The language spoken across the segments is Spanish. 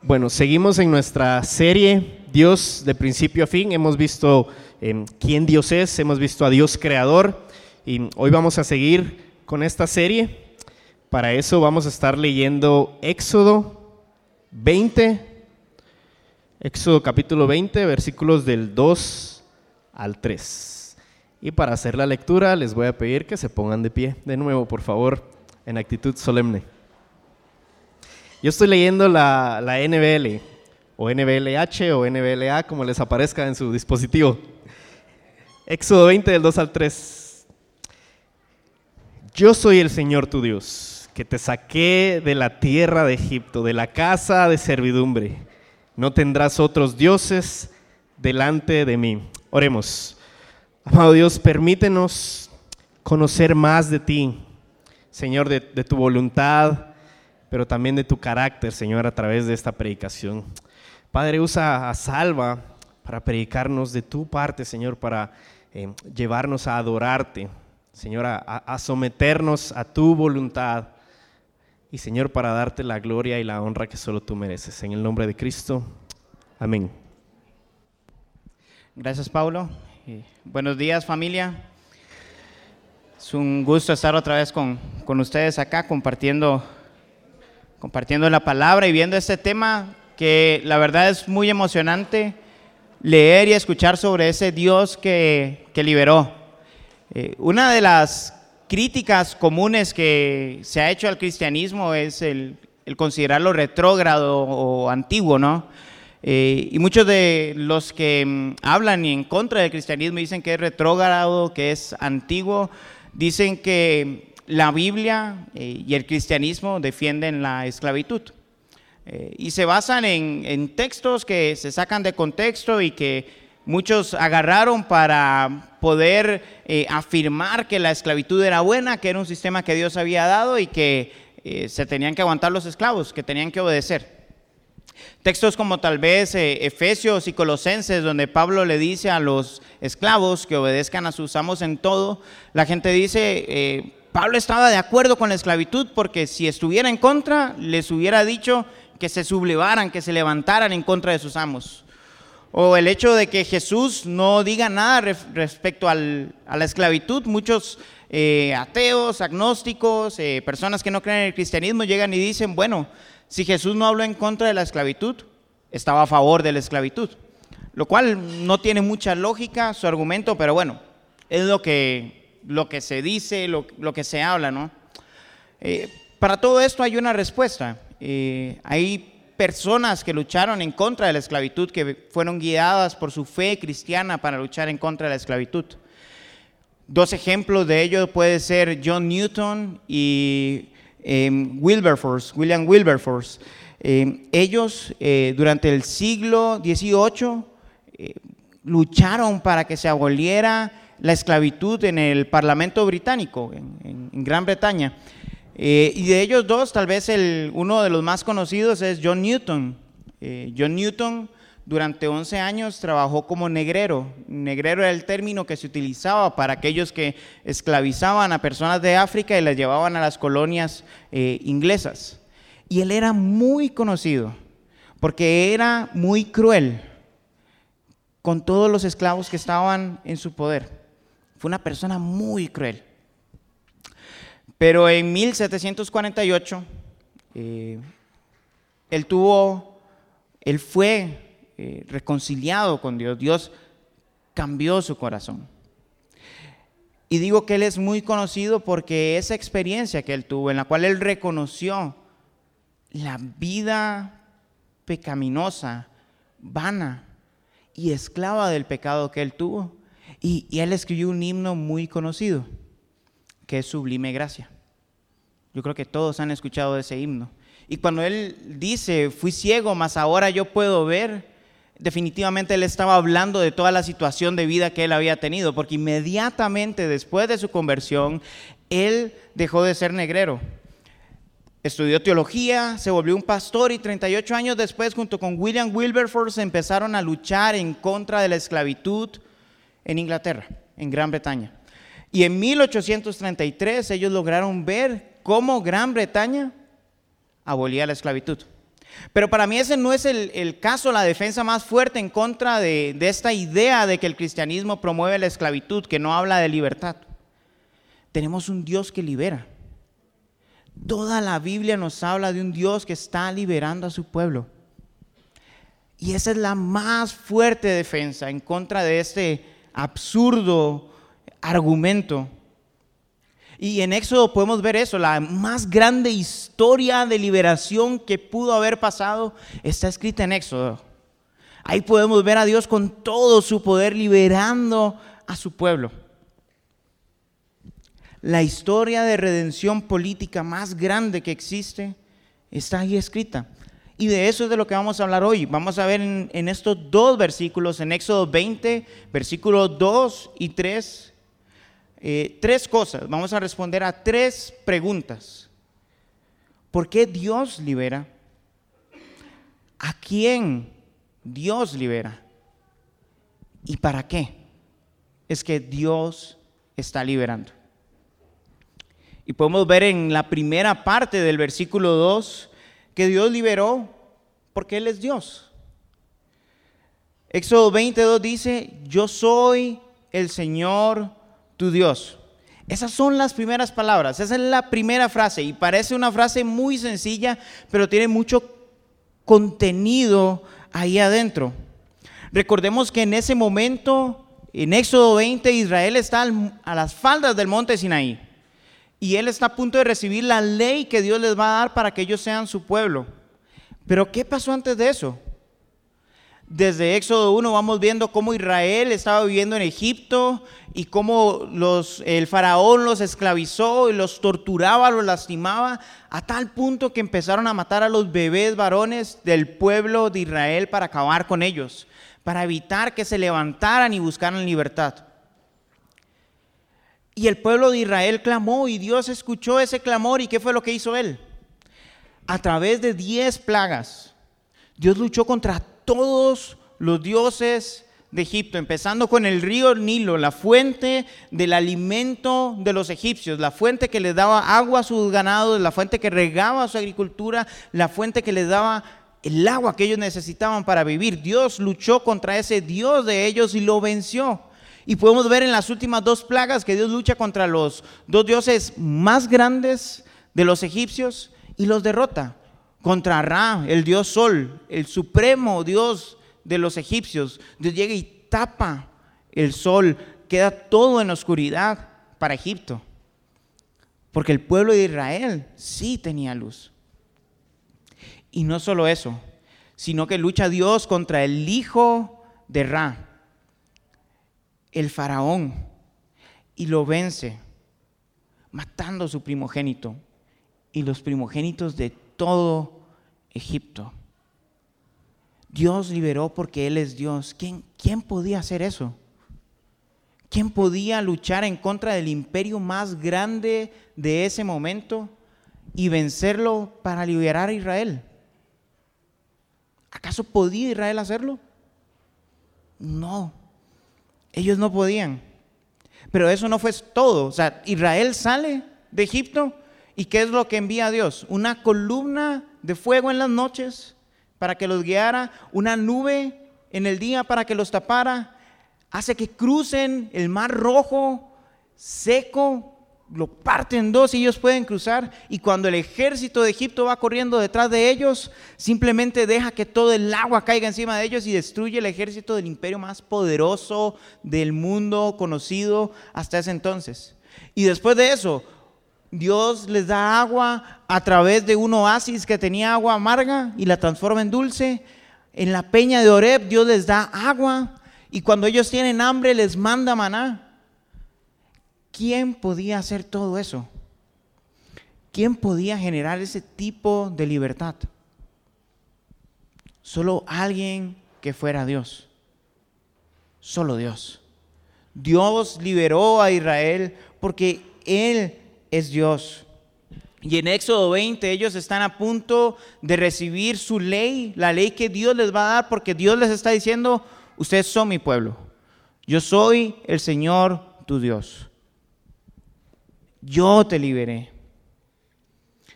Bueno, seguimos en nuestra serie Dios de principio a fin. Hemos visto eh, quién Dios es, hemos visto a Dios creador y hoy vamos a seguir con esta serie. Para eso vamos a estar leyendo Éxodo 20, Éxodo capítulo 20, versículos del 2 al 3. Y para hacer la lectura les voy a pedir que se pongan de pie de nuevo, por favor, en actitud solemne. Yo estoy leyendo la, NBL, o NBLH, o NBLA, como les aparezca en su dispositivo. Éxodo 20, del 2 al 3. Yo soy el Señor tu Dios, que te saqué de la tierra de Egipto, de la casa de servidumbre. No tendrás otros dioses delante de mí. Oremos. Amado Dios, permítenos conocer más de ti, Señor, de tu voluntad pero también de tu carácter, Señor, a través de esta predicación. Padre, usa a Salva para predicarnos de tu parte, Señor, para eh, llevarnos a adorarte, Señor, a, someternos a tu voluntad y, Señor, para darte la gloria y la honra que solo tú mereces. En el nombre de Cristo. Amén. Gracias, Paulo. Y buenos días, familia. Es un gusto estar otra vez con, con ustedes acá compartiendo compartiendo la palabra y viendo este tema que la verdad es muy emocionante leer y escuchar sobre ese Dios que, que liberó. Eh, una de las críticas comunes que se ha hecho al cristianismo es el, el considerarlo retrógrado o antiguo, ¿no? Eh, y muchos de los que mm, hablan en contra del cristianismo dicen que es retrógrado, que es antiguo, dicen que la Biblia eh, y el cristianismo defienden la esclavitud. Eh, y se basan en, textos que se sacan de contexto y que muchos agarraron para poder eh, afirmar que la esclavitud era buena, que era un sistema que Dios había dado y que se tenían que aguantar los esclavos, que tenían que obedecer. Textos como tal vez Efesios y Colosenses, donde Pablo le dice a los esclavos que obedezcan a sus amos en todo, la gente dice, Pablo estaba de acuerdo con la esclavitud porque si estuviera en contra, les hubiera dicho que se sublevaran, que se levantaran en contra de sus amos. O el hecho de que Jesús no diga nada respecto a la esclavitud. Muchos eh, ateos, agnósticos, eh, personas que no creen en el cristianismo llegan y dicen, bueno, si Jesús no habló en contra de la esclavitud, estaba a favor de la esclavitud. Lo cual no tiene mucha lógica su argumento, pero bueno, es lo que lo que se dice, lo, que se habla, ¿no? Eh, para todo esto hay una respuesta. Eh, hay personas que lucharon en contra de la esclavitud, que fueron guiadas por su fe cristiana para luchar en contra de la esclavitud. Dos ejemplos de ello puede ser John Newton y em, Wilberforce, William Wilberforce. Em, ellos durante el siglo XVIII lucharon para que se aboliera la esclavitud en el Parlamento británico, en, Gran Bretaña. Eh, y de ellos dos, tal vez el, uno de los más conocidos es John Newton. Eh, John Newton durante 11 años trabajó como negrero. Negrero era el término que se utilizaba para aquellos que esclavizaban a personas de África y las llevaban a las colonias eh, inglesas. Y él era muy conocido porque era muy cruel con todos los esclavos que estaban en su poder. Fue una persona muy cruel. Pero en 1748, eh, él tuvo, él fue eh, reconciliado con Dios. Dios cambió su corazón. Y digo que él es muy conocido porque esa experiencia que él tuvo, en la cual él reconoció la vida pecaminosa, vana y esclava del pecado que él tuvo, y, él escribió un himno muy conocido, que es Sublime Gracia. Yo creo que todos han escuchado ese himno. Y cuando él dice, fui ciego, mas ahora yo puedo ver, definitivamente él estaba hablando de toda la situación de vida que él había tenido, porque inmediatamente después de su conversión, él dejó de ser negrero. Estudió teología, se volvió un pastor y 38 años después, junto con William Wilberforce, empezaron a luchar en contra de la esclavitud, en Inglaterra, en Gran Bretaña. Y en 1833 ellos lograron ver cómo Gran Bretaña abolía la esclavitud. Pero para mí ese no es el, caso, la defensa más fuerte en contra de, esta idea de que el cristianismo promueve la esclavitud, que no habla de libertad. Tenemos un Dios que libera. Toda la Biblia nos habla de un Dios que está liberando a su pueblo. Y esa es la más fuerte defensa en contra de este absurdo argumento. Y en Éxodo podemos ver eso, la más grande historia de liberación que pudo haber pasado está escrita en Éxodo. Ahí podemos ver a Dios con todo su poder liberando a su pueblo. La historia de redención política más grande que existe está ahí escrita. Y de eso es de lo que vamos a hablar hoy. Vamos a ver en, estos dos versículos, en Éxodo 20, versículos 2 y 3, eh, tres cosas. Vamos a responder a tres preguntas. ¿Por qué Dios libera? ¿A quién Dios libera? ¿Y para qué? Es que Dios está liberando. Y podemos ver en la primera parte del versículo 2 que Dios liberó porque Él es Dios. Éxodo 22 dice, yo soy el Señor tu Dios. Esas son las primeras palabras, esa es la primera frase y parece una frase muy sencilla, pero tiene mucho contenido ahí adentro. Recordemos que en ese momento, en Éxodo 20, Israel está a las faldas del monte Sinaí y él está a punto de recibir la ley que Dios les va a dar para que ellos sean su pueblo. Pero ¿qué pasó antes de eso? Desde Éxodo 1 vamos viendo cómo Israel estaba viviendo en Egipto y cómo los, el faraón los esclavizó y los torturaba, los lastimaba, a tal punto que empezaron a matar a los bebés varones del pueblo de Israel para acabar con ellos, para evitar que se levantaran y buscaran libertad. Y el pueblo de Israel clamó y Dios escuchó ese clamor y ¿qué fue lo que hizo él? A través de diez plagas, Dios luchó contra todos los dioses de Egipto, empezando con el río Nilo, la fuente del alimento de los egipcios, la fuente que les daba agua a sus ganados, la fuente que regaba su agricultura, la fuente que les daba el agua que ellos necesitaban para vivir. Dios luchó contra ese Dios de ellos y lo venció. Y podemos ver en las últimas dos plagas que Dios lucha contra los dos dioses más grandes de los egipcios y los derrota contra Ra, el dios sol, el supremo dios de los egipcios. Dios llega y tapa el sol, queda todo en oscuridad para Egipto. Porque el pueblo de Israel sí tenía luz. Y no solo eso, sino que lucha Dios contra el hijo de Ra, el faraón, y lo vence, matando a su primogénito y los primogénitos de todo Egipto. Dios liberó porque Él es Dios. ¿Quién, ¿Quién podía hacer eso? ¿Quién podía luchar en contra del imperio más grande de ese momento y vencerlo para liberar a Israel? ¿Acaso podía Israel hacerlo? No, ellos no podían. Pero eso no fue todo. O sea, Israel sale de Egipto ¿Y qué es lo que envía Dios? Una columna de fuego en las noches para que los guiara, una nube en el día para que los tapara, hace que crucen el mar rojo seco, lo parten en dos y ellos pueden cruzar. Y cuando el ejército de Egipto va corriendo detrás de ellos, simplemente deja que todo el agua caiga encima de ellos y destruye el ejército del imperio más poderoso del mundo conocido hasta ese entonces. Y después de eso, Dios les da agua a través de un oasis que tenía agua amarga y la transforma en dulce. En la peña de Oreb Dios les da agua y cuando ellos tienen hambre les manda maná. ¿Quién podía hacer todo eso? ¿Quién podía generar ese tipo de libertad? Solo alguien que fuera Dios. Solo Dios. Dios liberó a Israel porque Él es Dios. Y en Éxodo 20 ellos están a punto de recibir su ley, la ley que Dios les va a dar, porque Dios les está diciendo, ustedes son mi pueblo. Yo soy el Señor tu Dios. Yo te liberé.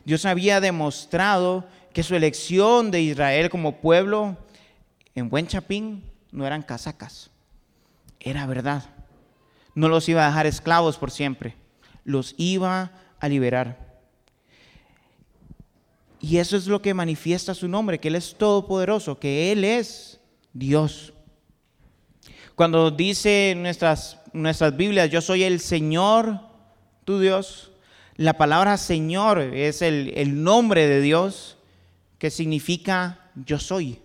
Dios había demostrado que su elección de Israel como pueblo en buen chapín no eran casacas, era verdad. No los iba a dejar esclavos por siempre, los iba a liberar. Y eso es lo que manifiesta su nombre, que Él es todopoderoso, que Él es Dios. Cuando dice nuestras, nuestras Biblias, yo soy el Señor, tu Dios, la palabra Señor es el, nombre de Dios que significa yo soy.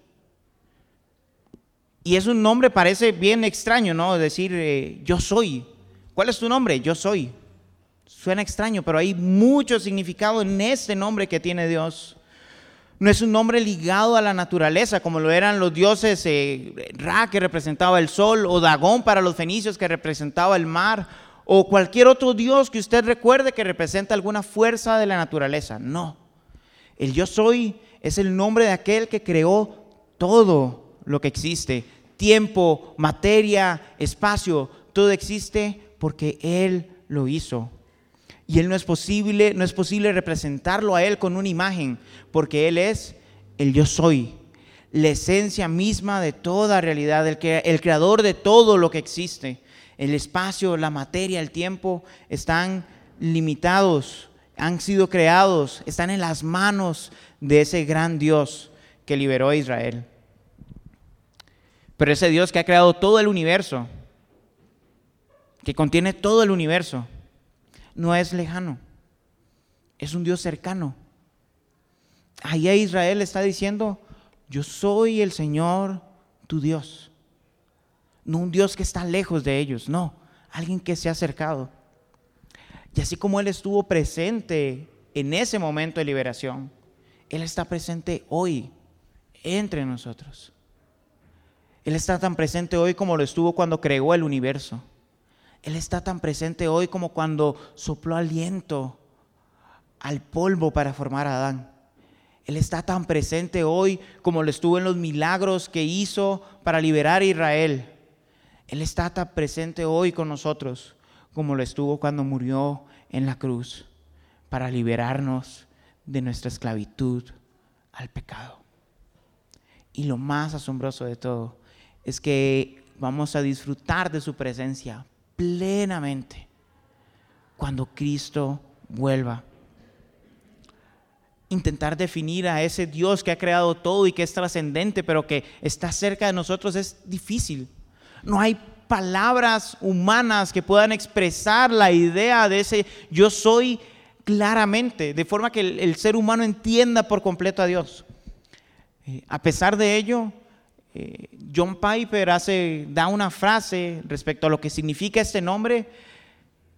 Y es un nombre, parece bien extraño, ¿no? Decir eh, yo soy. ¿Cuál es tu nombre? Yo soy. Suena extraño, pero hay mucho significado en este nombre que tiene Dios. No es un nombre ligado a la naturaleza, como lo eran los dioses eh, Ra, que representaba el sol, o Dagón para los fenicios, que representaba el mar, o cualquier otro dios que usted recuerde que representa alguna fuerza de la naturaleza. No. El yo soy es el nombre de aquel que creó todo lo que existe tiempo, materia, espacio, todo existe porque Él lo hizo. Y Él no es posible, no es posible representarlo a Él con una imagen, porque Él es el yo soy, la esencia misma de toda realidad, el, el creador de todo lo que existe. El espacio, la materia, el tiempo están limitados, han sido creados, están en las manos de ese gran Dios que liberó a Israel. Pero ese Dios que ha creado todo el universo, que contiene todo el universo, no es lejano, es un Dios cercano. Ahí Israel está diciendo, yo soy el Señor tu Dios. No un Dios que está lejos de ellos, no, alguien que se ha acercado. Y así como Él estuvo presente en ese momento de liberación, Él está presente hoy entre nosotros. Él está tan presente hoy como lo estuvo cuando creó el universo. Él está tan presente hoy como cuando sopló aliento al polvo para formar a Adán. Él está tan presente hoy como lo estuvo en los milagros que hizo para liberar a Israel. Él está tan presente hoy con nosotros como lo estuvo cuando murió en la cruz para liberarnos de nuestra esclavitud al pecado. Y lo más asombroso de todo es que vamos a disfrutar de su presencia plenamente cuando Cristo vuelva. Intentar definir a ese Dios que ha creado todo y que es trascendente, pero que está cerca de nosotros es difícil. No hay palabras humanas que puedan expresar la idea de ese yo soy claramente, de forma que el, ser humano entienda por completo a Dios. Eh, a pesar de ello, eh, John Piper hace, da una frase respecto a lo que significa este nombre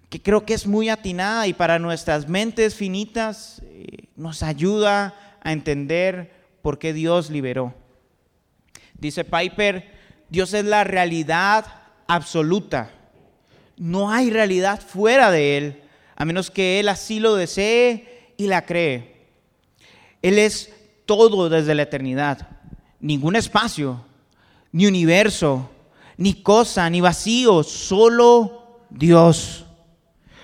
que creo que es muy atinada y para nuestras mentes finitas eh, nos ayuda a entender por qué Dios liberó. Dice Piper, Dios es la realidad absoluta. No hay realidad fuera de Él, a menos que Él así lo desee y la cree. Él es todo desde la eternidad, ningún espacio, ni universo, ni cosa, ni vacío, solo Dios.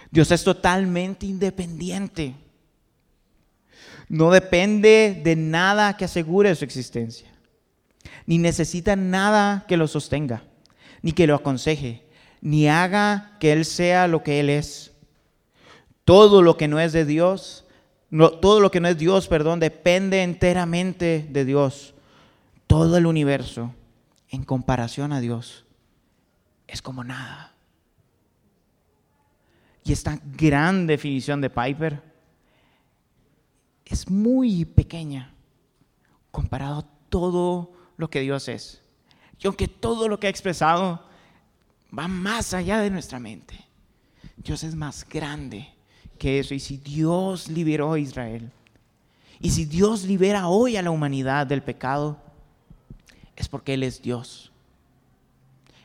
Dios es totalmente independiente. No depende de nada que asegure su existencia, ni necesita nada que lo sostenga, ni que lo aconseje, ni haga que Él sea lo que Él es. Todo lo que no es de Dios, no, todo lo que no es Dios, perdón, depende enteramente de Dios. Todo el universo en comparación a Dios es como nada. Y esta gran definición de Piper es muy pequeña comparado a todo lo que Dios es. Y aunque todo lo que ha expresado va más allá de nuestra mente, Dios es más grande que eso. Y si Dios liberó a Israel, y si Dios libera hoy a la humanidad del pecado, es porque Él es Dios.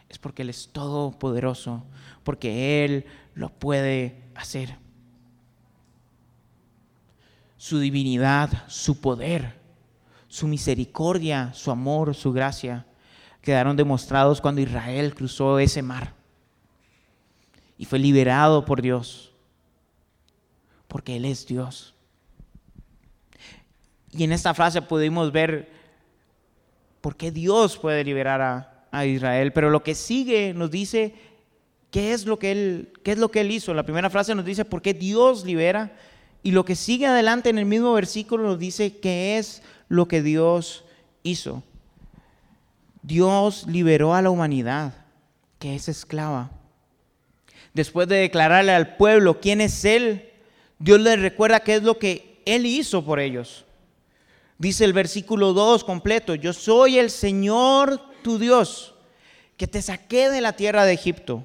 Es porque Él es todopoderoso, porque Él lo puede hacer. Su divinidad, su poder, su misericordia, su amor, su gracia, quedaron demostrados cuando Israel cruzó ese mar y fue liberado por Dios, porque Él es Dios. Y en esta frase pudimos ver por qué Dios puede liberar a, a Israel, pero lo que sigue nos dice qué es lo que él qué es lo que él hizo. La primera frase nos dice por qué Dios libera y lo que sigue adelante en el mismo versículo nos dice qué es lo que Dios hizo. Dios liberó a la humanidad que es esclava. Después de declararle al pueblo quién es Él, Dios le recuerda qué es lo que Él hizo por ellos. Dice el versículo 2 completo, yo soy el Señor tu Dios, que te saqué de la tierra de Egipto,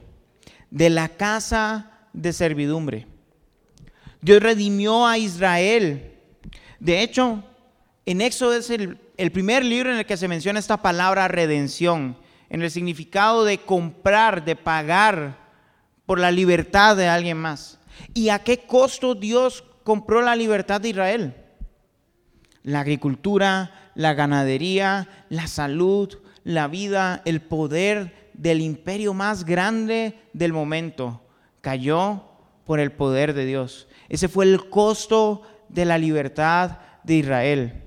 de la casa de servidumbre. Dios redimió a Israel. De hecho, en Éxodo es el, el primer libro en el que se menciona esta palabra redención, en el significado de comprar, de pagar por la libertad de alguien más. ¿Y a qué costo Dios compró la libertad de Israel? La agricultura, la ganadería, la salud, la vida, el poder del imperio más grande del momento cayó por el poder de Dios. Ese fue el costo de la libertad de Israel.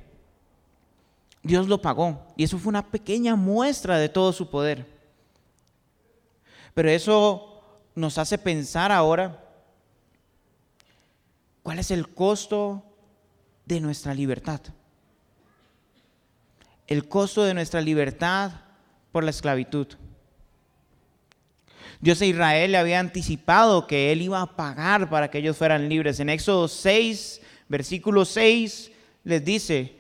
Dios lo pagó y eso fue una pequeña muestra de todo su poder. Pero eso nos hace pensar ahora cuál es el costo de nuestra libertad. El costo de nuestra libertad por la esclavitud. Dios a Israel le había anticipado que Él iba a pagar para que ellos fueran libres. En Éxodo 6, versículo 6, les dice,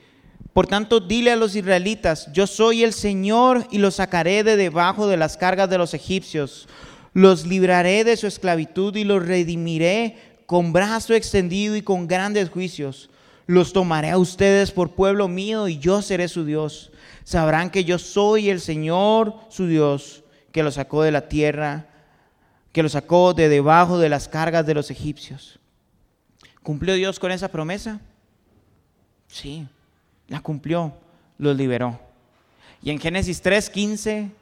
por tanto, dile a los israelitas, yo soy el Señor y los sacaré de debajo de las cargas de los egipcios. Los libraré de su esclavitud y los redimiré con brazo extendido y con grandes juicios. Los tomaré a ustedes por pueblo mío y yo seré su Dios. Sabrán que yo soy el Señor, su Dios que lo sacó de la tierra, que lo sacó de debajo de las cargas de los egipcios. ¿Cumplió Dios con esa promesa? Sí, la cumplió, los liberó. Y en Génesis 3:15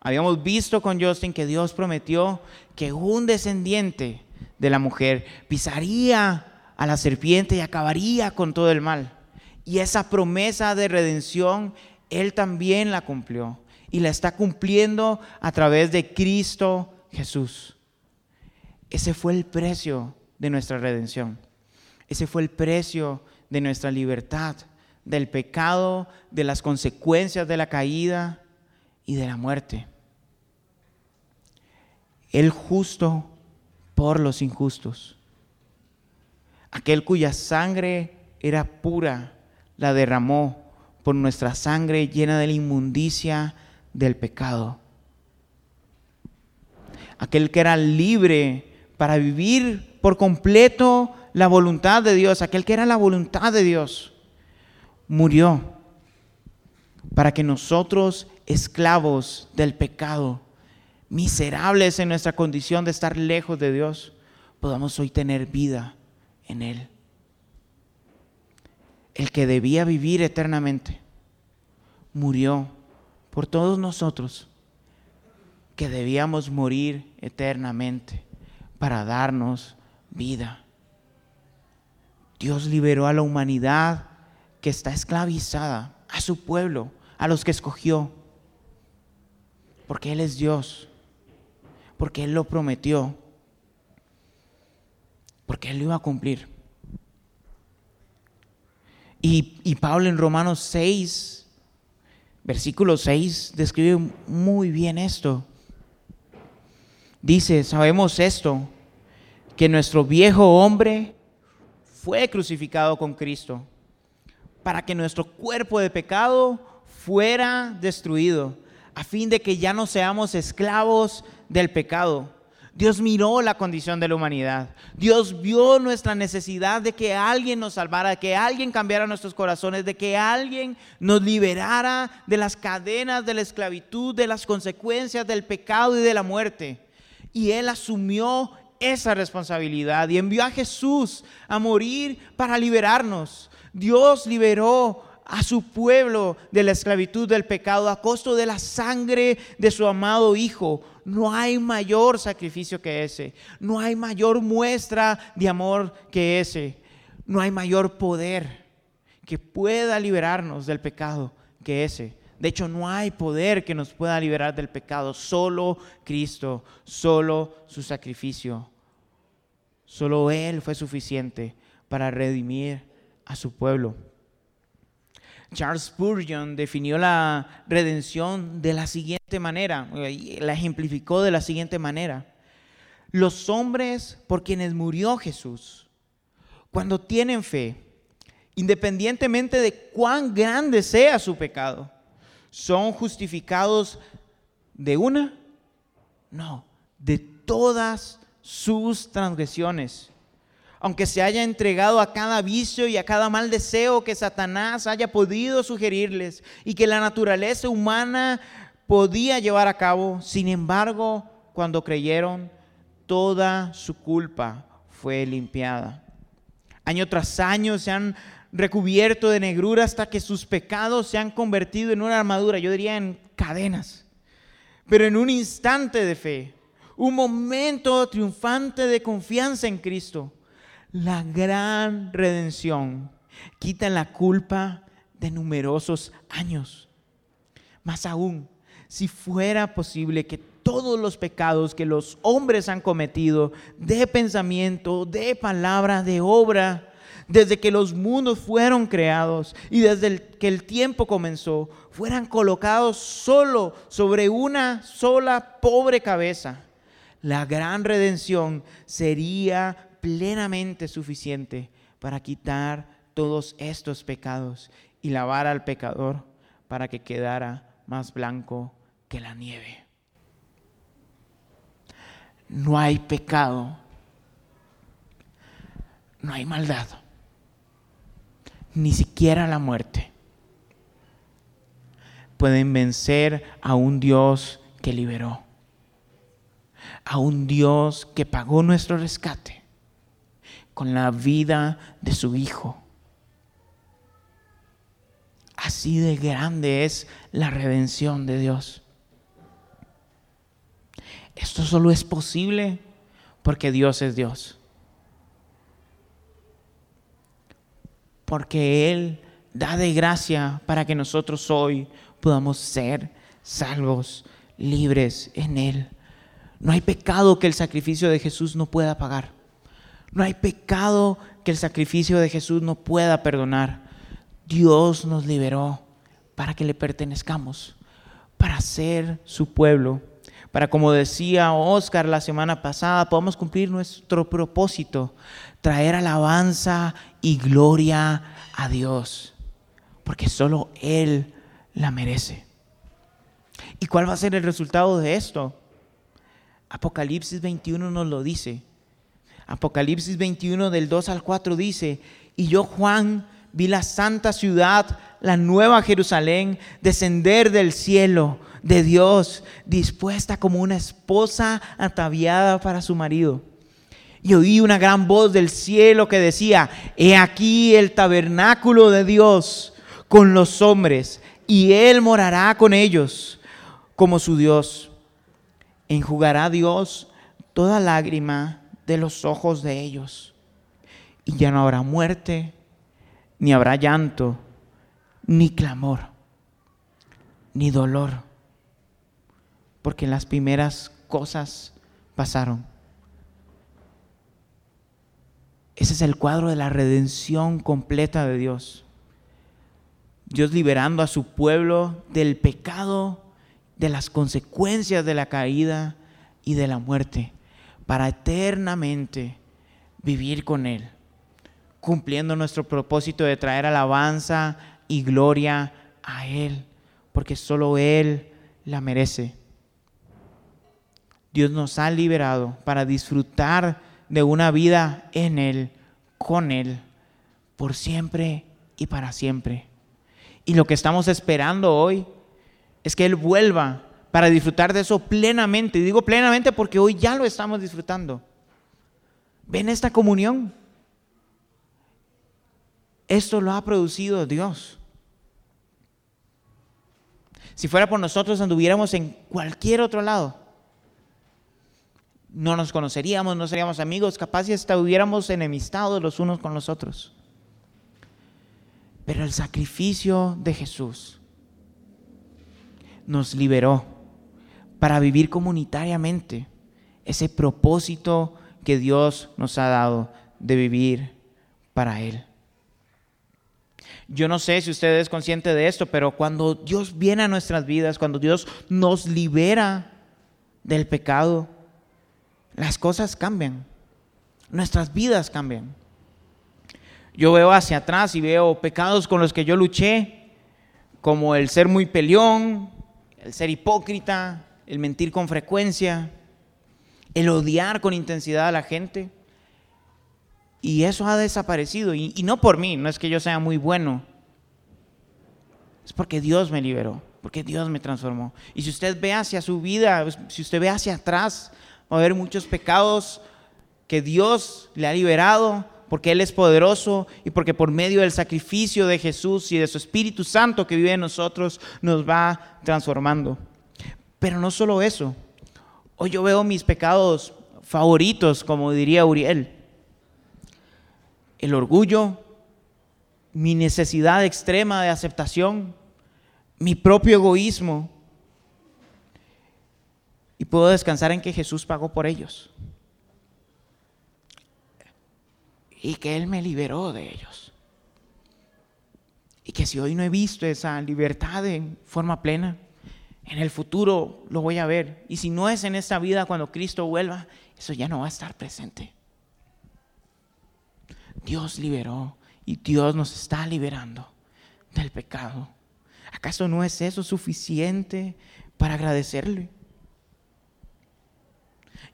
habíamos visto con Justin que Dios prometió que un descendiente de la mujer pisaría a la serpiente y acabaría con todo el mal. Y esa promesa de redención, Él también la cumplió y la está cumpliendo a través de Cristo Jesús. Ese fue el precio de nuestra redención. Ese fue el precio de nuestra libertad, del pecado, de las consecuencias de la caída y de la muerte. El justo por los injustos. Aquel cuya sangre era pura, la derramó por nuestra sangre llena de la inmundicia del pecado. Aquel que era libre para vivir por completo la voluntad de Dios, aquel que era la voluntad de Dios, murió para que nosotros, esclavos del pecado, miserables en nuestra condición de estar lejos de Dios, podamos hoy tener vida en Él. El que debía vivir eternamente, murió por todos nosotros que debíamos morir eternamente para darnos vida. Dios liberó a la humanidad que está esclavizada, a su pueblo, a los que escogió, porque Él es Dios, porque Él lo prometió, porque Él lo iba a cumplir. Y, Pablo en Romanos 6 Versículo 6 describe muy bien esto. Dice, sabemos esto, que nuestro viejo hombre fue crucificado con Cristo, para que nuestro cuerpo de pecado fuera destruido, a fin de que ya no seamos esclavos del pecado Dios miró la condición de la humanidad. Dios vio nuestra necesidad de que alguien nos salvara, de que alguien cambiara nuestros corazones, de que alguien nos liberara de las cadenas de la esclavitud, de las consecuencias del pecado y de la muerte. Y Él asumió esa responsabilidad y envió a Jesús a morir para liberarnos. Dios liberó a su pueblo de la esclavitud del pecado a costo de la sangre de su amado Hijo. No hay mayor sacrificio que ese. No hay mayor muestra de amor que ese. No hay mayor poder que pueda liberarnos del pecado que ese. De hecho, no hay poder que nos pueda liberar del pecado, solo Cristo, solo su sacrificio. Solo Él fue suficiente para redimir a su pueblo. Charles Spurgeon definió la redención de la siguiente manera, la ejemplificó de la siguiente manera. Los hombres por quienes murió Jesús, cuando tienen fe, independientemente de cuán grande sea su pecado, son justificados de una, no, de todas sus transgresiones. Aunque se haya entregado a cada vicio y a cada mal deseo que Satanás haya podido sugerirles y que la naturaleza humana podía llevar a cabo, sin embargo, cuando creyeron, toda su culpa fue limpiada. Año tras año se han recubierto de negrura hasta que sus pecados se han convertido en una armadura, yo diría en cadenas. Pero en un instante de fe, un momento triunfante de confianza en Cristo, la gran redención quita la culpa de numerosos años. Más aún, si fuera posible que todos los pecados que los hombres han cometido, de pensamiento, de palabra, de obra, desde que los mundos fueron creados y desde que el tiempo comenzó, fueran colocados solo sobre una sola pobre cabeza, la gran redención sería plenamente suficiente para quitar todos estos pecados y lavar al pecador para que quedara más blanco que la nieve. No hay pecado, no hay maldad. Ni siquiera la muerte, pueden vencer a un Dios que liberó, a un Dios que pagó nuestro rescate con la vida de su Hijo. Así de grande es la redención de Dios. Esto solo es posible porque Dios es Dios. porque Él da de gracia para que nosotros hoy podamos ser salvos, libres en Él. No hay pecado que el sacrificio de Jesús no pueda pagar. No hay pecado que el sacrificio de Jesús no pueda perdonar. Dios nos liberó para que le pertenezcamos, para ser su pueblo, para, como decía Oscar la semana pasada, podamos cumplir nuestro propósito traer alabanza y gloria a Dios, porque solo Él la merece. ¿Y cuál va a ser el resultado de esto? Apocalipsis 21 nos lo dice. Apocalipsis 21 del 2 al 4 dice, y yo Juan vi la santa ciudad, la nueva Jerusalén, descender del cielo de Dios, dispuesta como una esposa ataviada para su marido. Y oí una gran voz del cielo que decía, he aquí el tabernáculo de Dios con los hombres, y Él morará con ellos como su Dios. Enjugará Dios toda lágrima de los ojos de ellos. Y ya no habrá muerte, ni habrá llanto, ni clamor, ni dolor, porque las primeras cosas pasaron. Ese es el cuadro de la redención completa de Dios. Dios liberando a su pueblo del pecado, de las consecuencias de la caída y de la muerte, para eternamente vivir con Él, cumpliendo nuestro propósito de traer alabanza y gloria a Él, porque solo Él la merece. Dios nos ha liberado para disfrutar de una vida en Él, con Él, por siempre y para siempre. Y lo que estamos esperando hoy es que Él vuelva para disfrutar de eso plenamente. Y digo plenamente porque hoy ya lo estamos disfrutando. Ven esta comunión. Esto lo ha producido Dios. Si fuera por nosotros, anduviéramos en cualquier otro lado no nos conoceríamos, no seríamos amigos, capaz si hasta hubiéramos enemistado los unos con los otros. Pero el sacrificio de Jesús nos liberó para vivir comunitariamente ese propósito que Dios nos ha dado de vivir para Él. Yo no sé si usted es consciente de esto, pero cuando Dios viene a nuestras vidas, cuando Dios nos libera del pecado, las cosas cambian, nuestras vidas cambian. Yo veo hacia atrás y veo pecados con los que yo luché, como el ser muy peleón, el ser hipócrita, el mentir con frecuencia, el odiar con intensidad a la gente. Y eso ha desaparecido. Y, no por mí, no es que yo sea muy bueno. Es porque Dios me liberó, porque Dios me transformó. Y si usted ve hacia su vida, si usted ve hacia atrás, va a haber muchos pecados que Dios le ha liberado, porque Él es poderoso y porque por medio del sacrificio de Jesús y de su Espíritu Santo que vive en nosotros, nos va transformando. Pero no solo eso. Hoy yo veo mis pecados favoritos, como diría Uriel el orgullo, mi necesidad extrema de aceptación, mi propio egoísmo. Y puedo descansar en que Jesús pagó por ellos. Y que Él me liberó de ellos. Y que si hoy no he visto esa libertad en forma plena, en el futuro lo voy a ver. Y si no es en esta vida cuando Cristo vuelva, eso ya no va a estar presente. Dios liberó y Dios nos está liberando del pecado. ¿Acaso no es eso suficiente para agradecerle?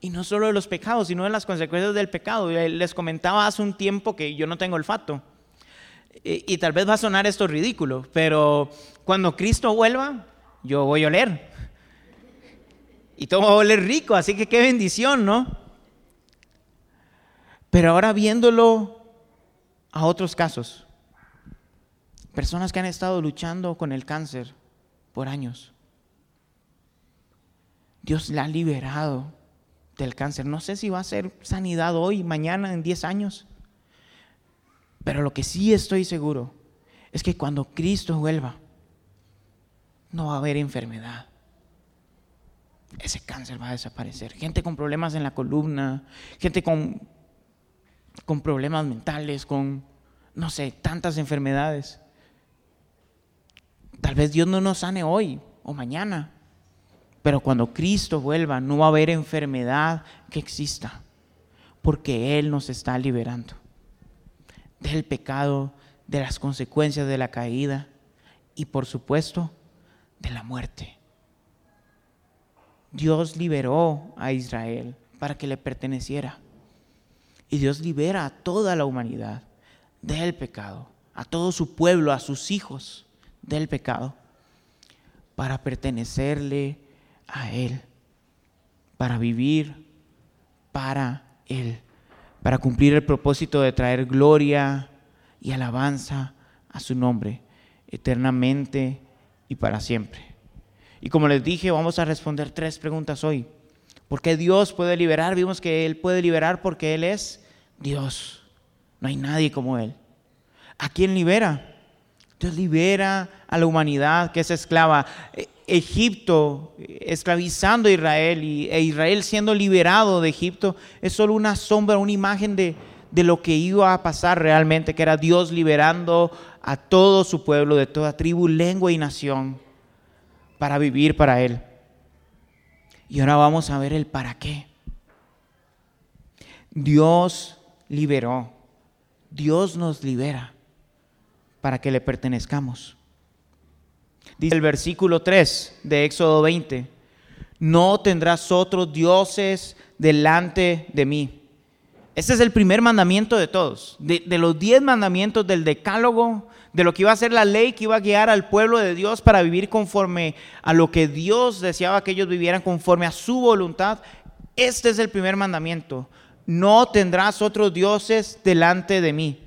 Y no solo de los pecados, sino de las consecuencias del pecado. Les comentaba hace un tiempo que yo no tengo olfato. Y, tal vez va a sonar esto ridículo, pero cuando Cristo vuelva, yo voy a oler. Y todo va a oler rico, así que qué bendición, ¿no? Pero ahora viéndolo a otros casos. Personas que han estado luchando con el cáncer por años. Dios la ha liberado del cáncer. No sé si va a ser sanidad hoy, mañana, en 10 años. Pero lo que sí estoy seguro es que cuando Cristo vuelva, no va a haber enfermedad. Ese cáncer va a desaparecer. Gente con problemas en la columna, gente con con problemas mentales, con, no sé, tantas enfermedades. Tal vez Dios no nos sane hoy o mañana, pero cuando Cristo vuelva no va a haber enfermedad que exista, porque Él nos está liberando del pecado, de las consecuencias de la caída y por supuesto de la muerte. Dios liberó a Israel para que le perteneciera. Y Dios libera a toda la humanidad del pecado, a todo su pueblo, a sus hijos del pecado, para pertenecerle a Él, para vivir para Él, para cumplir el propósito de traer gloria y alabanza a su nombre eternamente y para siempre. Y como les dije, vamos a responder tres preguntas hoy. ¿Por qué Dios puede liberar? Vimos que Él puede liberar porque Él es Dios. No hay nadie como Él. ¿A quién libera? Dios libera a la humanidad que es esclava. E, Egipto esclavizando a Israel y, e Israel siendo liberado de Egipto es solo una sombra, una imagen de, de lo que iba a pasar realmente, que era Dios liberando a todo su pueblo de toda tribu, lengua y nación para vivir para Él. Y ahora vamos a ver el para qué. Dios liberó. Dios nos libera para que le pertenezcamos. Dice el versículo 3 de Éxodo 20, no tendrás otros dioses delante de mí. Este es el primer mandamiento de todos, de, los diez mandamientos del decálogo, de lo que iba a ser la ley que iba a guiar al pueblo de Dios para vivir conforme a lo que Dios deseaba que ellos vivieran conforme a su voluntad. Este es el primer mandamiento. No tendrás otros dioses delante de mí.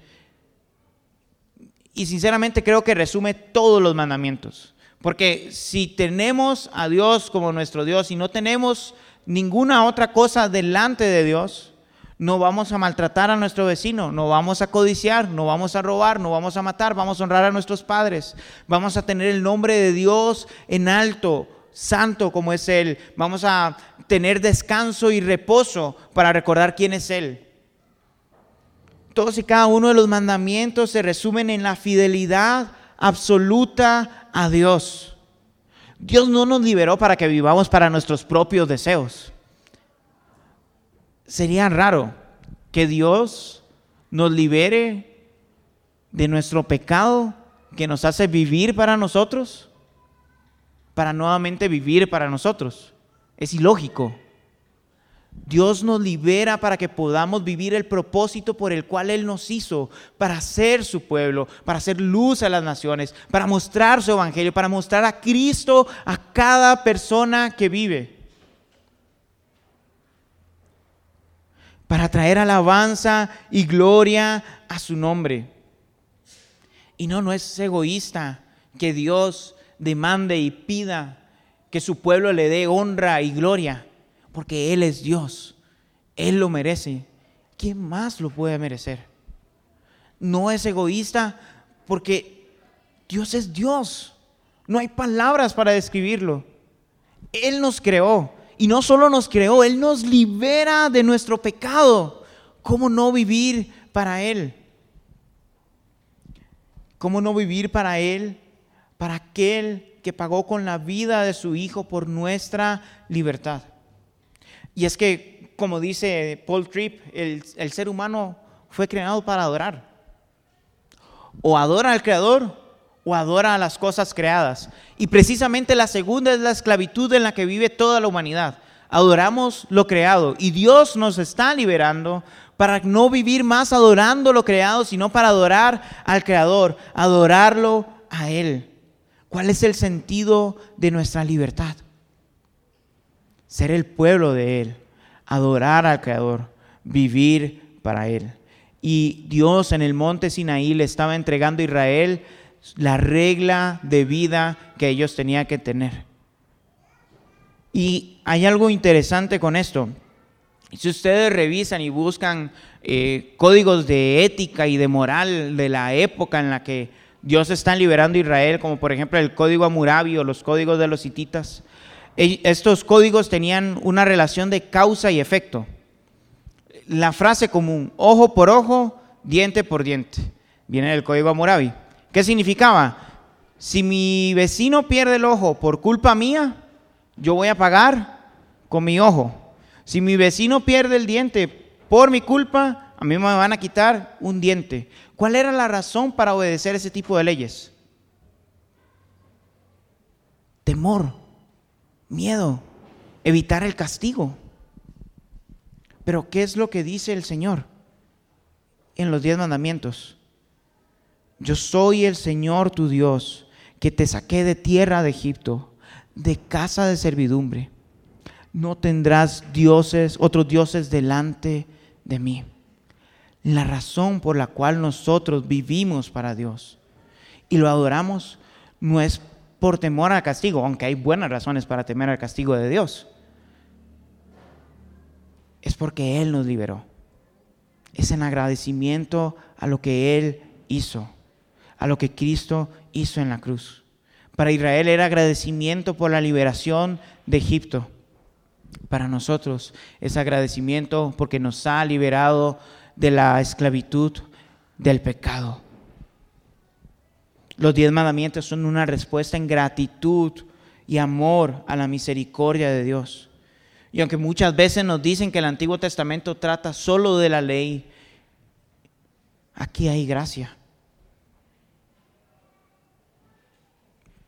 Y sinceramente creo que resume todos los mandamientos. Porque si tenemos a Dios como nuestro Dios y no tenemos ninguna otra cosa delante de Dios, No vamos a maltratar a nuestro vecino, no vamos a codiciar, no vamos a robar, no vamos a matar, vamos a honrar a nuestros padres, vamos a tener el nombre de Dios en alto, santo como es Él, vamos a tener descanso y reposo para recordar quién es Él. Todos y cada uno de los mandamientos se resumen en la fidelidad absoluta a Dios. Dios no nos liberó para que vivamos para nuestros propios deseos sería raro que Dios nos libere de nuestro pecado que nos hace vivir para nosotros, para nuevamente vivir para nosotros. Es ilógico. Dios nos libera para que podamos vivir el propósito por el cual Él nos hizo, para ser su pueblo, para hacer luz a las naciones, para mostrar su evangelio, para mostrar a Cristo a cada persona que vive. Para traer alabanza y gloria a su nombre. Y no, no es egoísta que Dios demande y pida que su pueblo le dé honra y gloria, porque Él es Dios, Él lo merece. ¿Quién más lo puede merecer? No es egoísta porque Dios es Dios. No hay palabras para describirlo. Él nos creó. Y no solo nos creó, Él nos libera de nuestro pecado. ¿Cómo no vivir para Él? ¿Cómo no vivir para Él? Para aquel que pagó con la vida de su Hijo por nuestra libertad. Y es que, como dice Paul Tripp, el, el ser humano fue creado para adorar. O adora al Creador adora a las cosas creadas. Y precisamente la segunda es la esclavitud en la que vive toda la humanidad. Adoramos lo creado y Dios nos está liberando para no vivir más adorando lo creado, sino para adorar al Creador, adorarlo a Él. ¿Cuál es el sentido de nuestra libertad? Ser el pueblo de Él, adorar al Creador, vivir para Él. Y Dios en el monte Sinaí le estaba entregando a Israel la regla de vida que ellos tenían que tener. Y hay algo interesante con esto. Si ustedes revisan y buscan eh, códigos de ética y de moral de la época en la que Dios está liberando a Israel, como por ejemplo el código Amurabi o los códigos de los hititas, estos códigos tenían una relación de causa y efecto. La frase común, ojo por ojo, diente por diente, viene del código Amurabi. ¿Qué significaba? Si mi vecino pierde el ojo por culpa mía, yo voy a pagar con mi ojo. Si mi vecino pierde el diente por mi culpa, a mí me van a quitar un diente. ¿Cuál era la razón para obedecer ese tipo de leyes? Temor, miedo, evitar el castigo. Pero ¿qué es lo que dice el Señor en los diez mandamientos? Yo soy el Señor tu Dios, que te saqué de tierra de Egipto, de casa de servidumbre. No tendrás dioses, otros dioses delante de mí. La razón por la cual nosotros vivimos para Dios y lo adoramos no es por temor al castigo, aunque hay buenas razones para temer al castigo de Dios. Es porque Él nos liberó. Es en agradecimiento a lo que Él hizo a lo que Cristo hizo en la cruz. Para Israel era agradecimiento por la liberación de Egipto. Para nosotros es agradecimiento porque nos ha liberado de la esclavitud del pecado. Los diez mandamientos son una respuesta en gratitud y amor a la misericordia de Dios. Y aunque muchas veces nos dicen que el Antiguo Testamento trata solo de la ley, aquí hay gracia.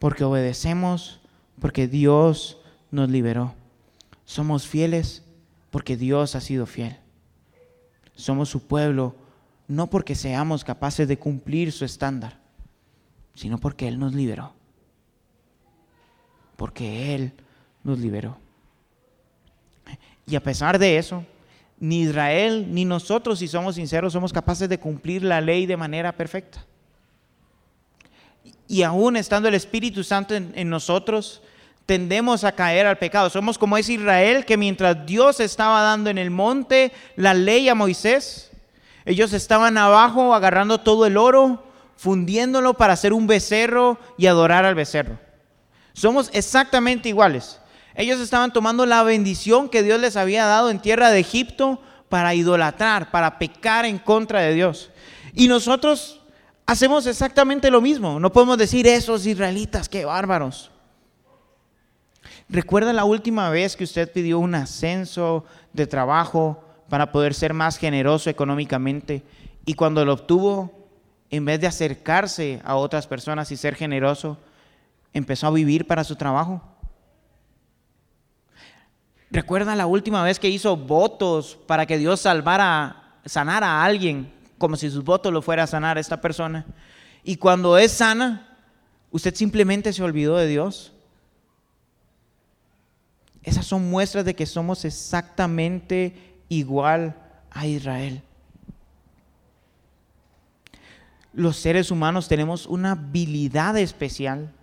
Porque obedecemos, porque Dios nos liberó. Somos fieles porque Dios ha sido fiel. Somos su pueblo no porque seamos capaces de cumplir su estándar, sino porque Él nos liberó. Porque Él nos liberó. Y a pesar de eso, ni Israel ni nosotros, si somos sinceros, somos capaces de cumplir la ley de manera perfecta. Y aún estando el Espíritu Santo en, nosotros, tendemos a caer al pecado. Somos como es Israel que mientras Dios estaba dando en el monte la ley a Moisés, ellos estaban abajo agarrando todo el oro, fundiéndolo para hacer un becerro y adorar al becerro. Somos exactamente iguales. Ellos estaban tomando la bendición que Dios les había dado en tierra de Egipto para idolatrar, para pecar en contra de Dios. Y nosotros hacemos exactamente lo mismo. No podemos decir esos israelitas, qué bárbaros. ¿Recuerda la última vez que usted pidió un ascenso de trabajo para poder ser más generoso económicamente? Y cuando lo obtuvo, en vez de acercarse a otras personas y ser generoso, empezó a vivir para su trabajo. ¿Recuerda la última vez que hizo votos para que Dios salvara, sanara a alguien, como si sus votos lo fuera a sanar a esta persona? Y cuando es sana, usted simplemente se olvidó de Dios. Esas son muestras de que somos exactamente igual a Israel. Los seres humanos tenemos una habilidad especial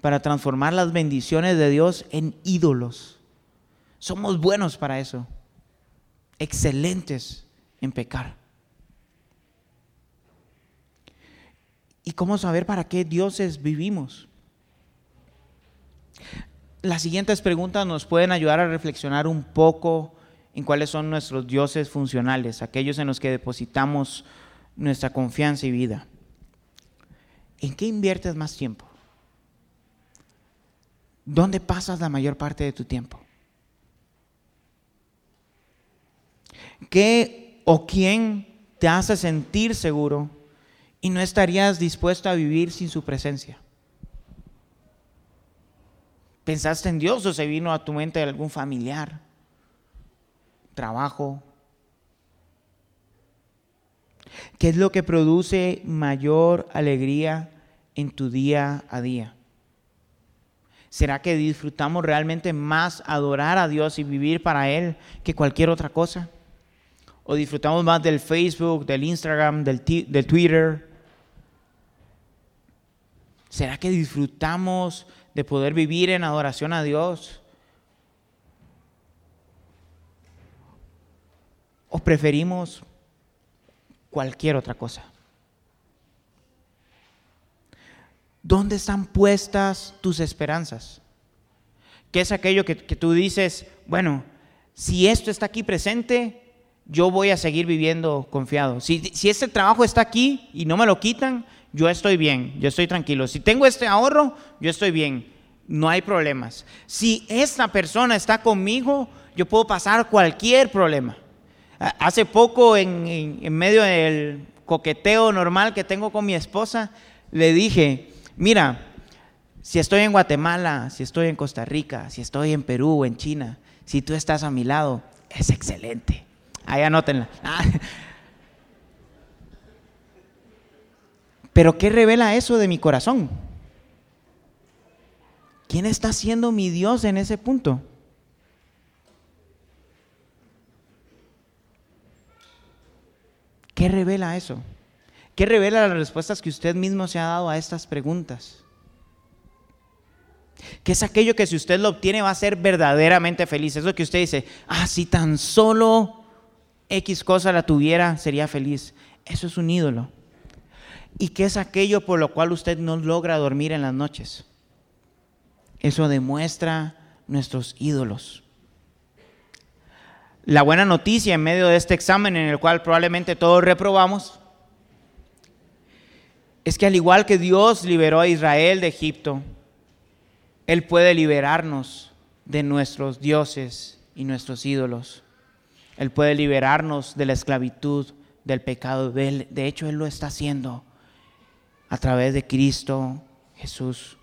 para transformar las bendiciones de Dios en ídolos. Somos buenos para eso. Excelentes en pecar. ¿Y cómo saber para qué dioses vivimos? Las siguientes preguntas nos pueden ayudar a reflexionar un poco en cuáles son nuestros dioses funcionales, aquellos en los que depositamos nuestra confianza y vida. ¿En qué inviertes más tiempo? ¿Dónde pasas la mayor parte de tu tiempo? ¿Qué o quién te hace sentir seguro y no estarías dispuesto a vivir sin su presencia? ¿Pensaste en Dios o se vino a tu mente algún familiar? ¿Trabajo? ¿Qué es lo que produce mayor alegría en tu día a día? ¿Será que disfrutamos realmente más adorar a Dios y vivir para Él que cualquier otra cosa? ¿O disfrutamos más del Facebook, del Instagram, del, del Twitter? ¿Será que disfrutamos de poder vivir en adoración a Dios? ¿O preferimos cualquier otra cosa? ¿Dónde están puestas tus esperanzas? ¿Qué es aquello que, tú dices, bueno, si esto está aquí presente, yo voy a seguir viviendo confiado. Si, si este trabajo está aquí y no me lo quitan, yo estoy bien, yo estoy tranquilo. Si tengo este ahorro, yo estoy bien, no hay problemas. Si esta persona está conmigo, yo puedo pasar cualquier problema. Hace poco, en, medio del coqueteo normal que tengo con mi esposa, le dije, mira, si estoy en Guatemala, si estoy en Costa Rica, si estoy en Perú o en China, si tú estás a mi lado, es excelente. Ahí anótenla. Pero ¿qué revela eso de mi corazón? ¿Quién está siendo mi Dios en ese punto? ¿Qué revela eso? ¿Qué revela las respuestas que usted mismo se ha dado a estas preguntas? ¿Qué es aquello que si usted lo obtiene va a ser verdaderamente feliz? Eso que usted dice, ah, si tan solo X cosa la tuviera, sería feliz. Eso es un ídolo. ¿Y qué es aquello por lo cual usted no logra dormir en las noches? Eso demuestra nuestros ídolos. La buena noticia en medio de este examen en el cual probablemente todos reprobamos es que al igual que Dios liberó a Israel de Egipto, Él puede liberarnos de nuestros dioses y nuestros ídolos. Él puede liberarnos de la esclavitud, del pecado. De, hecho, Él lo está haciendo a través de Cristo Jesús.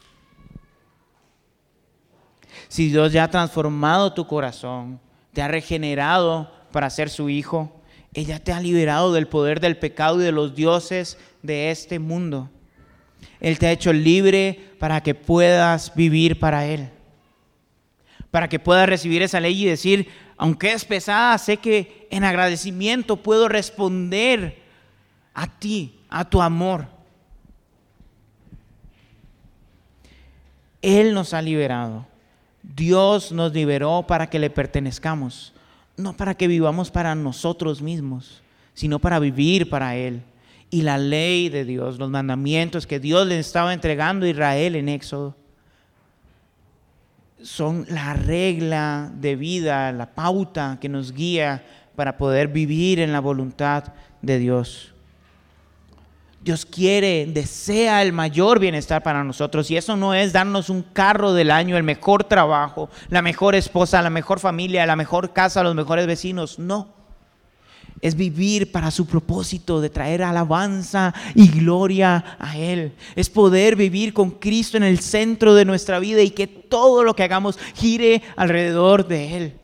Si Dios ya ha transformado tu corazón, te ha regenerado para ser su hijo, ella te ha liberado del poder del pecado y de los dioses de este mundo. Él te ha hecho libre para que puedas vivir para Él. Para que puedas recibir esa ley y decir, aunque es pesada, sé que en agradecimiento puedo responder a ti, a tu amor. Él nos ha liberado Dios nos liberó para que le pertenezcamos, no para que vivamos para nosotros mismos, sino para vivir para Él. Y la ley de Dios, los mandamientos que Dios le estaba entregando a Israel en Éxodo, son la regla de vida, la pauta que nos guía para poder vivir en la voluntad de Dios. Dios quiere, desea el mayor bienestar para nosotros y eso no es darnos un carro del año, el mejor trabajo, la mejor esposa, la mejor familia, la mejor casa, los mejores vecinos, no. Es vivir para su propósito de traer alabanza y gloria a Él. Es poder vivir con Cristo en el centro de nuestra vida y que todo lo que hagamos gire alrededor de Él.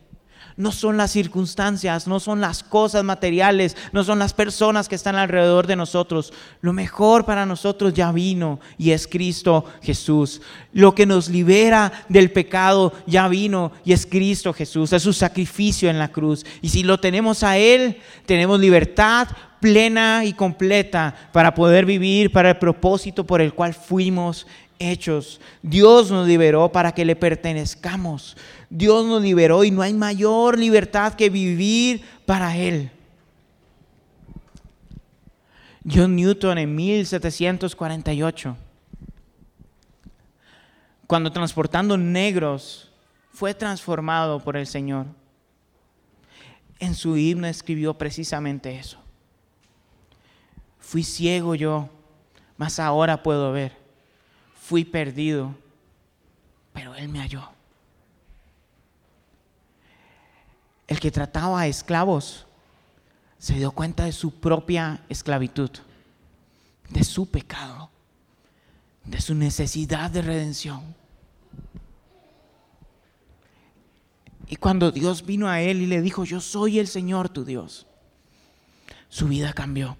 No son las circunstancias, no son las cosas materiales, no son las personas que están alrededor de nosotros. Lo mejor para nosotros ya vino y es Cristo Jesús. Lo que nos libera del pecado ya vino y es Cristo Jesús. Es su sacrificio en la cruz. Y si lo tenemos a Él, tenemos libertad plena y completa para poder vivir para el propósito por el cual fuimos hechos. Dios nos liberó para que le pertenezcamos. Dios nos liberó y no hay mayor libertad que vivir para Él. John Newton en 1748, cuando transportando negros, fue transformado por el Señor. En su himno escribió precisamente eso. Fui ciego yo, mas ahora puedo ver fui perdido, pero Él me halló. El que trataba a esclavos se dio cuenta de su propia esclavitud, de su pecado, de su necesidad de redención. Y cuando Dios vino a él y le dijo, yo soy el Señor tu Dios, su vida cambió.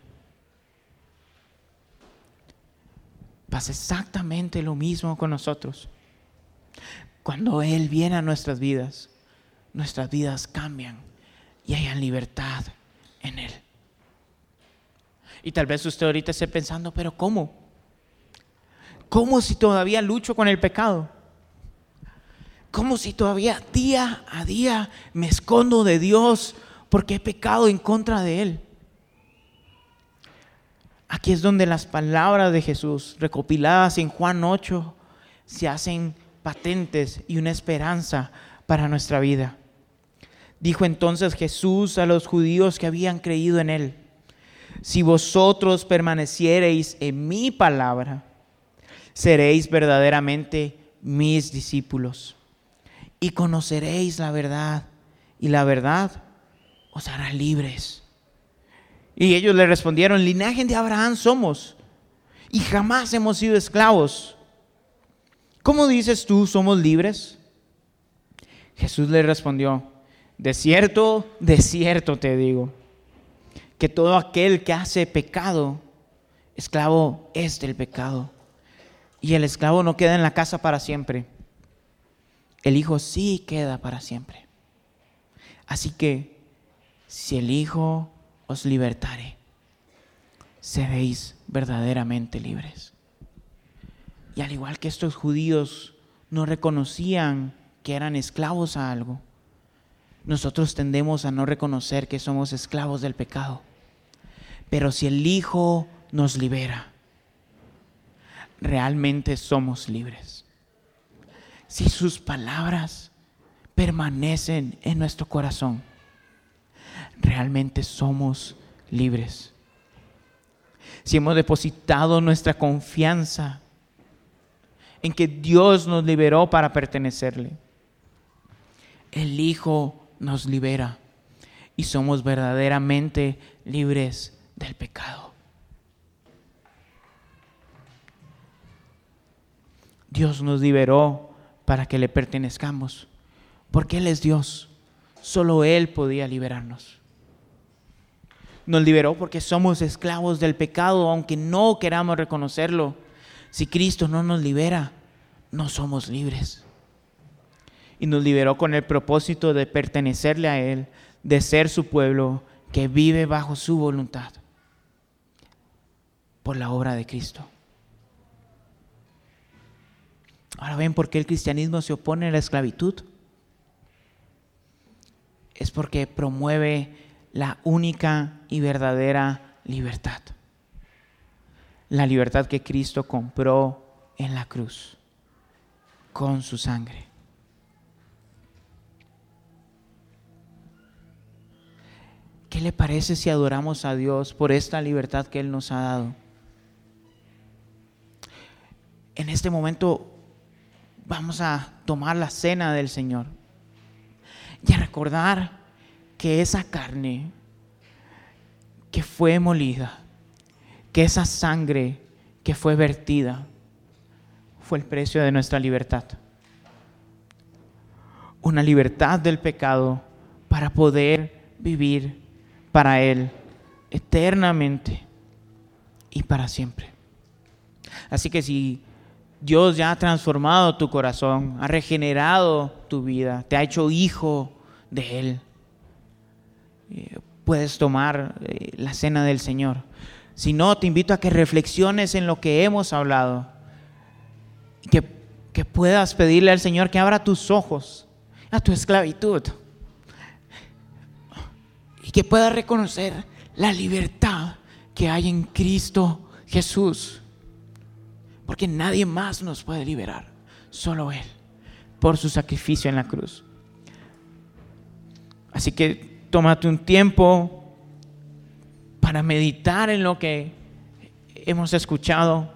Pasa exactamente lo mismo con nosotros. Cuando Él viene a nuestras vidas, nuestras vidas cambian y hayan libertad en Él. Y tal vez usted ahorita esté pensando, pero ¿cómo? ¿Cómo si todavía lucho con el pecado? ¿Cómo si todavía día a día me escondo de Dios porque he pecado en contra de Él? Aquí es donde las palabras de Jesús, recopiladas en Juan 8, se hacen patentes y una esperanza para nuestra vida. Dijo entonces Jesús a los judíos que habían creído en él, si vosotros permaneciereis en mi palabra, seréis verdaderamente mis discípulos y conoceréis la verdad y la verdad os hará libres. Y ellos le respondieron, linaje de Abraham somos y jamás hemos sido esclavos. ¿Cómo dices tú, somos libres? Jesús le respondió, de cierto, de cierto te digo, que todo aquel que hace pecado, esclavo es del pecado. Y el esclavo no queda en la casa para siempre. El Hijo sí queda para siempre. Así que si el Hijo os libertaré. Seréis verdaderamente libres. Y al igual que estos judíos no reconocían que eran esclavos a algo, nosotros tendemos a no reconocer que somos esclavos del pecado. Pero si el Hijo nos libera, realmente somos libres. Si sus palabras permanecen en nuestro corazón, realmente somos libres. Si hemos depositado nuestra confianza en que Dios nos liberó para pertenecerle, el Hijo nos libera y somos verdaderamente libres del pecado. Dios nos liberó para que le pertenezcamos, porque Él es Dios. Solo Él podía liberarnos nos liberó porque somos esclavos del pecado, aunque no queramos reconocerlo. Si Cristo no nos libera, no somos libres. Y nos liberó con el propósito de pertenecerle a Él, de ser su pueblo que vive bajo su voluntad por la obra de Cristo. Ahora ven por qué el cristianismo se opone a la esclavitud. Es porque promueve la única y verdadera libertad. La libertad que Cristo compró en la cruz con su sangre. ¿Qué le parece si adoramos a Dios por esta libertad que Él nos ha dado? En este momento vamos a tomar la cena del Señor y a recordar que esa carne que fue molida, que esa sangre que fue vertida, fue el precio de nuestra libertad. Una libertad del pecado para poder vivir para Él eternamente y para siempre. Así que si Dios ya ha transformado tu corazón, ha regenerado tu vida, te ha hecho hijo de Él, eh, puedes tomar eh, la cena del Señor. Si no, te invito a que reflexiones en lo que hemos hablado, que, que puedas pedirle al Señor que abra tus ojos a tu esclavitud y que pueda reconocer la libertad que hay en Cristo Jesús. Porque nadie más nos puede liberar, solo Él, por su sacrificio en la cruz. Así que tómate un tiempo para meditar en lo que hemos escuchado.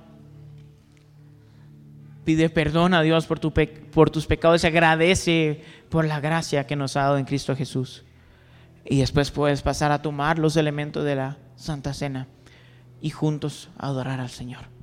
Pide perdón a Dios por, tu por tus pecados y agradece por la gracia que nos ha dado en Cristo Jesús. Y después puedes pasar a tomar los elementos de la Santa Cena y juntos adorar al Señor.